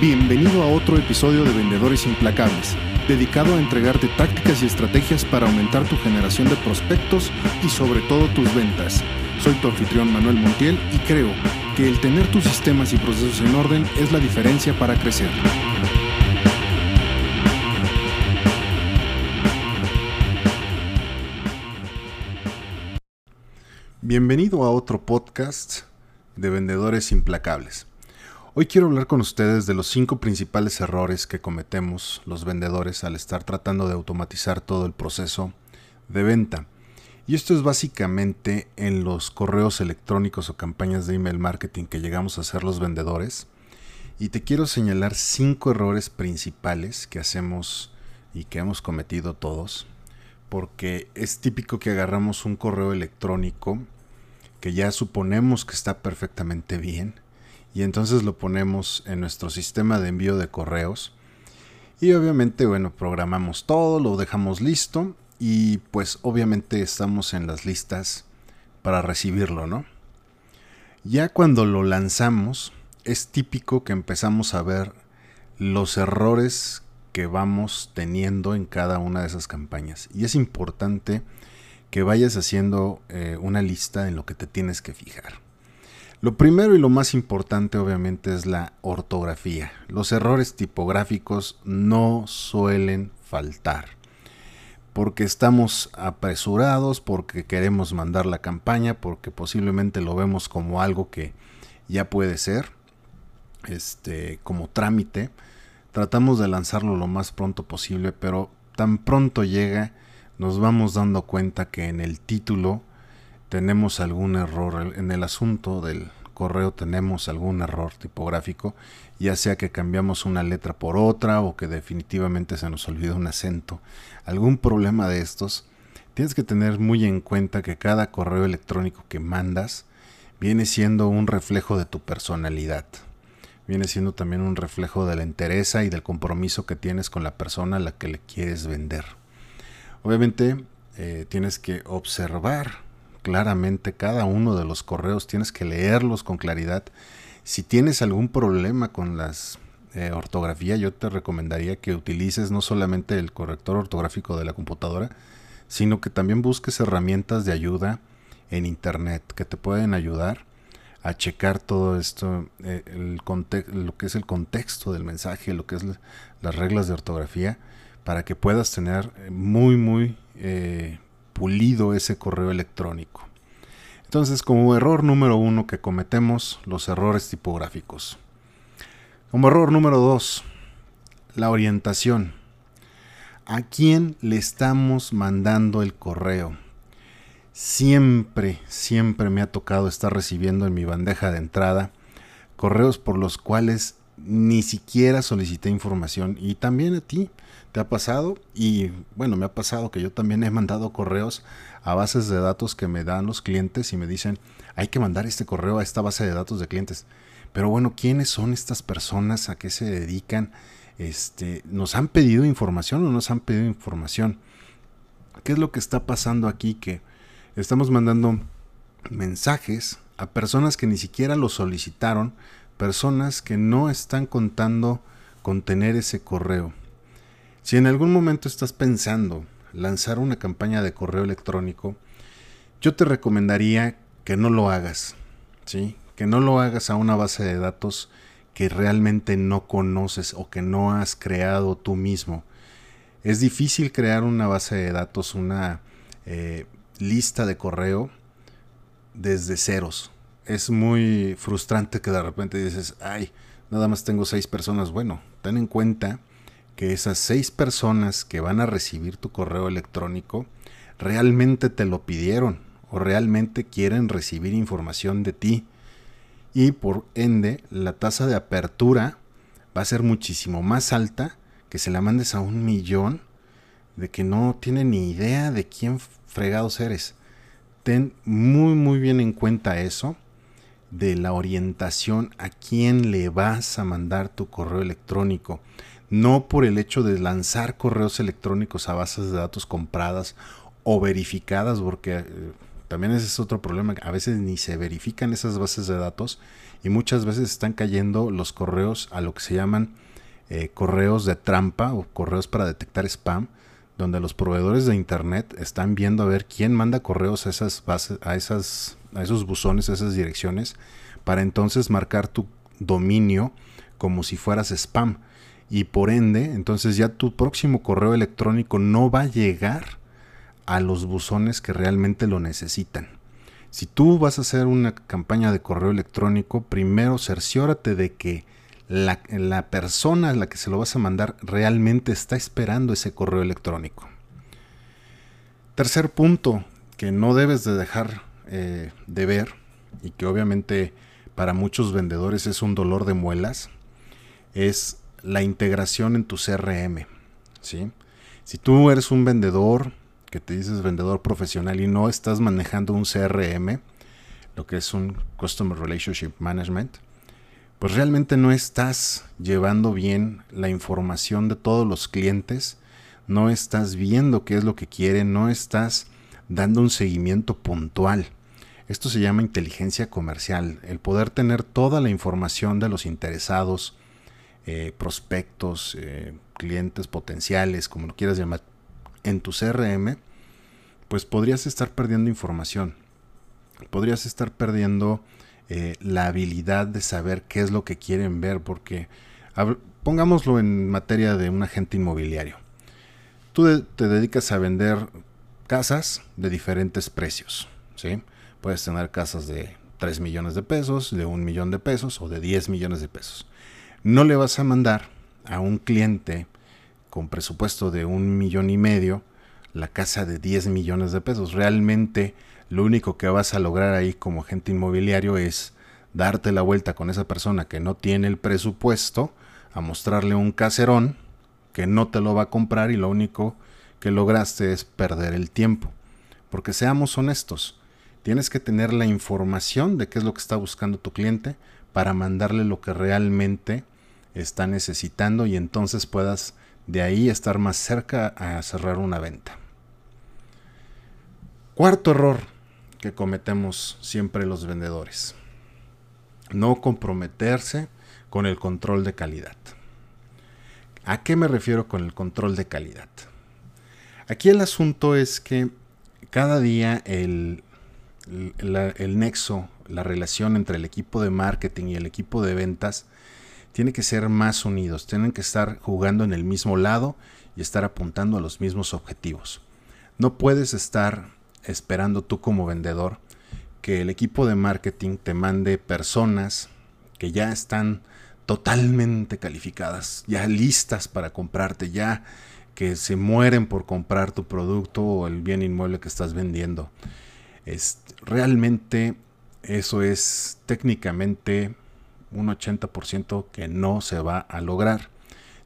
Bienvenido a otro episodio de Vendedores Implacables, dedicado a entregarte tácticas y estrategias para aumentar tu generación de prospectos y sobre todo tus ventas. Soy tu anfitrión Manuel Montiel y creo que el tener tus sistemas y procesos en orden es la diferencia para crecer. Bienvenido a otro podcast de Vendedores Implacables. Hoy quiero hablar con ustedes de los cinco principales errores que cometemos los vendedores al estar tratando de automatizar todo el proceso de venta. Y esto es básicamente en los correos electrónicos o campañas de email marketing que llegamos a hacer los vendedores. Y te quiero señalar cinco errores principales que hacemos y que hemos cometido todos. Porque es típico que agarramos un correo electrónico que ya suponemos que está perfectamente bien y entonces lo ponemos en nuestro sistema de envío de correos. Y obviamente, bueno, programamos todo, lo dejamos listo y pues obviamente estamos en las listas para recibirlo, ¿no? Ya cuando lo lanzamos, es típico que empezamos a ver los errores que vamos teniendo en cada una de esas campañas. Y es importante que vayas haciendo eh, una lista en lo que te tienes que fijar. Lo primero y lo más importante obviamente es la ortografía. Los errores tipográficos no suelen faltar. Porque estamos apresurados, porque queremos mandar la campaña, porque posiblemente lo vemos como algo que ya puede ser, este, como trámite. Tratamos de lanzarlo lo más pronto posible, pero tan pronto llega, nos vamos dando cuenta que en el título tenemos algún error en el asunto del correo tenemos algún error tipográfico, ya sea que cambiamos una letra por otra o que definitivamente se nos olvida un acento, algún problema de estos, tienes que tener muy en cuenta que cada correo electrónico que mandas viene siendo un reflejo de tu personalidad. Viene siendo también un reflejo de la entereza y del compromiso que tienes con la persona a la que le quieres vender. Obviamente eh, tienes que observar claramente cada uno de los correos, tienes que leerlos con claridad. Si tienes algún problema con las eh, ortografía, yo te recomendaría que utilices no solamente el corrector ortográfico de la computadora, sino que también busques herramientas de ayuda en internet que te pueden ayudar a checar todo esto, eh, el lo que es el contexto del mensaje, lo que es las reglas de ortografía, para que puedas tener muy, muy eh, pulido ese correo electrónico. Entonces, como error número uno que cometemos, los errores tipográficos. Como error número dos, la orientación. ¿A quién le estamos mandando el correo? Siempre, siempre me ha tocado estar recibiendo en mi bandeja de entrada correos por los cuales ni siquiera solicité información y también a ti te ha pasado y bueno, me ha pasado que yo también he mandado correos a bases de datos que me dan los clientes y me dicen, hay que mandar este correo a esta base de datos de clientes. Pero bueno, ¿quiénes son estas personas? ¿A qué se dedican? Este, ¿Nos han pedido información o no nos han pedido información? ¿Qué es lo que está pasando aquí? Que estamos mandando mensajes a personas que ni siquiera lo solicitaron, personas que no están contando con tener ese correo. Si en algún momento estás pensando lanzar una campaña de correo electrónico, yo te recomendaría que no lo hagas, ¿sí? Que no lo hagas a una base de datos que realmente no conoces o que no has creado tú mismo. Es difícil crear una base de datos, una eh, lista de correo desde ceros. Es muy frustrante que de repente dices, ay, nada más tengo seis personas. Bueno, ten en cuenta que esas seis personas que van a recibir tu correo electrónico realmente te lo pidieron o realmente quieren recibir información de ti. Y por ende, la tasa de apertura va a ser muchísimo más alta que se la mandes a un millón de que no tiene ni idea de quién fregados eres. Ten muy muy bien en cuenta eso de la orientación a quién le vas a mandar tu correo electrónico no por el hecho de lanzar correos electrónicos a bases de datos compradas o verificadas, porque eh, También ese es otro problema. A veces ni se verifican esas bases de datos y muchas veces están cayendo los correos a lo que se llaman eh, correos de trampa o correos para detectar spam, donde los proveedores de internet están viendo a ver quién manda correos a esas bases, a esas, a esos buzones, a esas direcciones, para entonces marcar tu dominio como si fueras spam. Y por ende, entonces ya tu próximo correo electrónico no va a llegar a los buzones que realmente lo necesitan. Si tú vas a hacer una campaña de correo electrónico, primero cerciórate de que la, persona a la que se lo vas a mandar realmente está esperando ese correo electrónico. Tercer punto que no debes de dejar eh, de ver y que obviamente para muchos vendedores es un dolor de muelas, es la integración en tu CRM. ¿sí? Si tú eres un vendedor que te dices vendedor profesional y no estás manejando un CRM, lo que es un Customer Relationship Management, pues realmente no estás llevando bien la información de todos los clientes, no estás viendo qué es lo que quieren, no estás dando un seguimiento puntual. Esto se llama inteligencia comercial, el poder tener toda la información de los interesados, eh, prospectos, eh, clientes potenciales, como lo quieras llamar, en tu CRM, pues podrías estar perdiendo información. Podrías estar perdiendo eh, la habilidad de saber qué es lo que quieren ver, porque pongámoslo en materia de un agente inmobiliario. Tú te dedicas a vender casas de diferentes precios, ¿sí? Puedes tener casas de 3 millones de pesos, de 1 millón de pesos o de 10 millones de pesos. No le vas a mandar a un cliente con presupuesto de un millón y medio la casa de 10 millones de pesos. Realmente lo único que vas a lograr ahí como agente inmobiliario es darte la vuelta con esa persona que no tiene el presupuesto, a mostrarle un caserón que no te lo va a comprar y lo único que lograste es perder el tiempo. Porque seamos honestos, tienes que tener la información de qué es lo que está buscando tu cliente para mandarle lo que realmente está necesitando y entonces puedas de ahí estar más cerca a cerrar una venta. Cuarto error que cometemos siempre los vendedores. No comprometerse con el control de calidad. ¿A qué me refiero con el control de calidad? Aquí el asunto es que cada día el, el, nexo, la relación entre el equipo de marketing y el equipo de ventas tiene que ser más unidos, tienen que estar jugando en el mismo lado y estar apuntando a los mismos objetivos. No puedes estar esperando tú como vendedor que el equipo de marketing te mande personas que ya están totalmente calificadas, ya listas para comprarte, ya que se mueren por comprar tu producto o el bien inmueble que estás vendiendo. Es, realmente eso es técnicamente un 80% que no se va a lograr.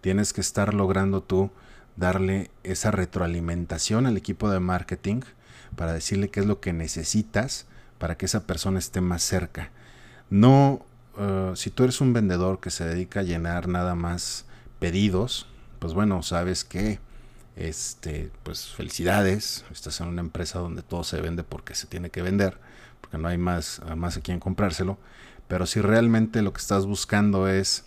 Tienes que estar logrando tú darle esa retroalimentación al equipo de marketing para decirle qué es lo que necesitas para que esa persona esté más cerca. No, eh, si tú eres un vendedor que se dedica a llenar nada más pedidos, pues bueno, sabes que, este, pues felicidades, estás en una empresa donde todo se vende porque se tiene que vender, porque no hay más, más a quien comprárselo, pero si realmente lo que estás buscando es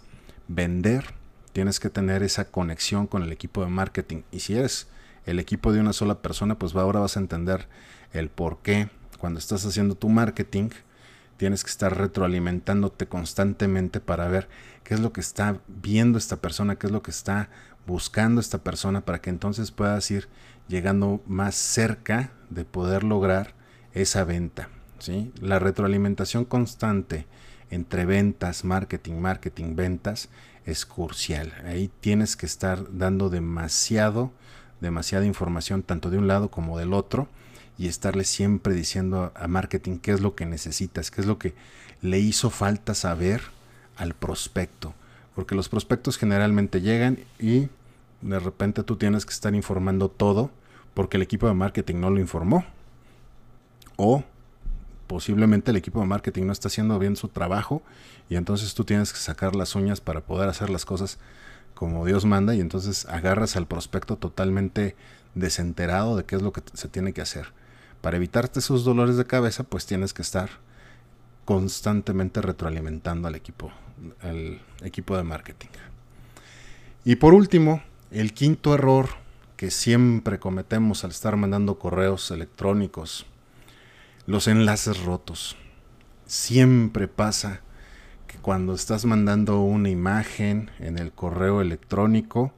vender, tienes que tener esa conexión con el equipo de marketing. Y si eres el equipo de una sola persona, pues ahora vas a entender el por qué cuando estás haciendo tu marketing tienes que estar retroalimentándote constantemente para ver qué es lo que está viendo esta persona, qué es lo que está buscando esta persona para que entonces puedas ir llegando más cerca de poder lograr esa venta. ¿sí? La retroalimentación constante entre ventas, marketing, marketing, ventas es crucial. Ahí tienes que estar dando demasiado, demasiada información tanto de un lado como del otro y estarle siempre diciendo a marketing qué es lo que necesitas, qué es lo que le hizo falta saber al prospecto. Porque los prospectos generalmente llegan y de repente tú tienes que estar informando todo porque el equipo de marketing no lo informó. O posiblemente el equipo de marketing no está haciendo bien su trabajo y entonces tú tienes que sacar las uñas para poder hacer las cosas como Dios manda y entonces agarras al prospecto totalmente desenterado de qué es lo que se tiene que hacer. Para evitarte esos dolores de cabeza, pues tienes que estar constantemente retroalimentando al equipo, al equipo de marketing. Y por último, el quinto error que siempre cometemos al estar mandando correos electrónicos, los enlaces rotos. Siempre pasa que cuando estás mandando una imagen en el correo electrónico,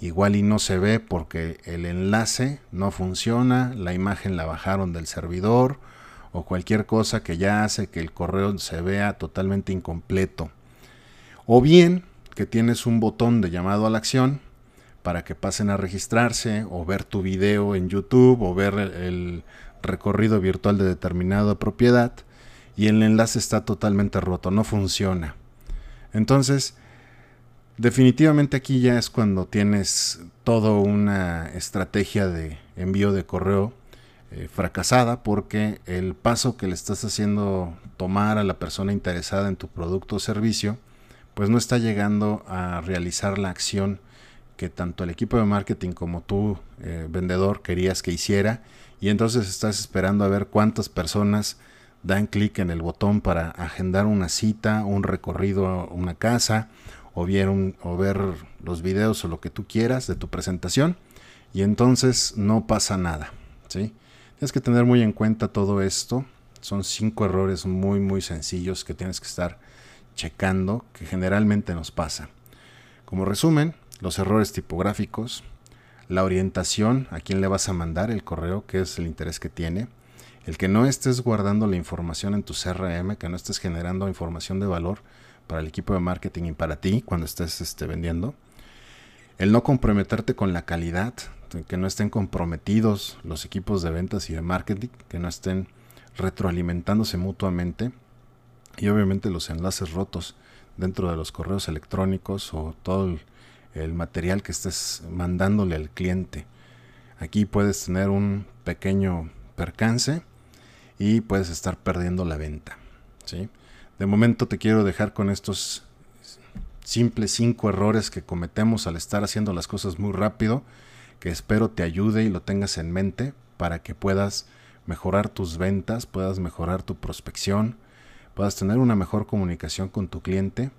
igual y no se ve porque el enlace no funciona, la imagen la bajaron del servidor o cualquier cosa que ya hace que el correo se vea totalmente incompleto. O bien que tienes un botón de llamado a la acción para que pasen a registrarse o ver tu video en YouTube o ver el recorrido virtual de determinada propiedad y el enlace está totalmente roto, no funciona. Entonces, definitivamente aquí ya es cuando tienes toda una estrategia de envío de correo eh, fracasada porque el paso que le estás haciendo tomar a la persona interesada en tu producto o servicio pues no está llegando a realizar la acción que tanto el equipo de marketing como tú, eh, vendedor, querías que hiciera. Y entonces estás esperando a ver cuántas personas dan clic en el botón para agendar una cita, un recorrido una casa, o, ver los videos o lo que tú quieras de tu presentación. Y entonces no pasa nada. ¿sí? Tienes que tener muy en cuenta todo esto. Son cinco errores muy, muy sencillos que tienes que estar checando que generalmente nos pasa. Como resumen, los errores tipográficos, la orientación a quién le vas a mandar el correo, que es el interés que tiene, el que no estés guardando la información en tu CRM, que no estés generando información de valor para el equipo de marketing y para ti cuando estés este, vendiendo, el no comprometerte con la calidad, que no estén comprometidos los equipos de ventas y de marketing, que no estén retroalimentándose mutuamente, y obviamente los enlaces rotos dentro de los correos electrónicos o todo el, material que estés mandándole al cliente. Aquí puedes tener un pequeño percance y puedes estar perdiendo la venta. ¿sí? De momento te quiero dejar con estos simples cinco errores que cometemos al estar haciendo las cosas muy rápido, que espero te ayude y lo tengas en mente para que puedas mejorar tus ventas, puedas mejorar tu prospección, puedas tener una mejor comunicación con tu cliente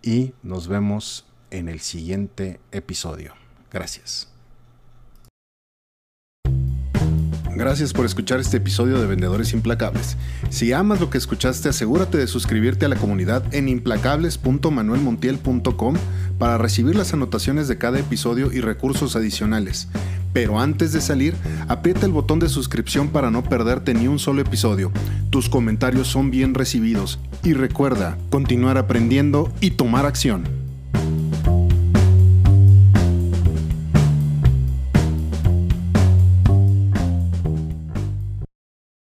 y nos vemos en el siguiente episodio. Gracias. Gracias por escuchar este episodio de Vendedores Implacables. Si amas lo que escuchaste, asegúrate de suscribirte a la comunidad en implacables.manuelmontiel.com para recibir las anotaciones de cada episodio y recursos adicionales. Pero antes de salir, aprieta el botón de suscripción para no perderte ni un solo episodio. Tus comentarios son bien recibidos. Y recuerda, continuar aprendiendo y tomar acción.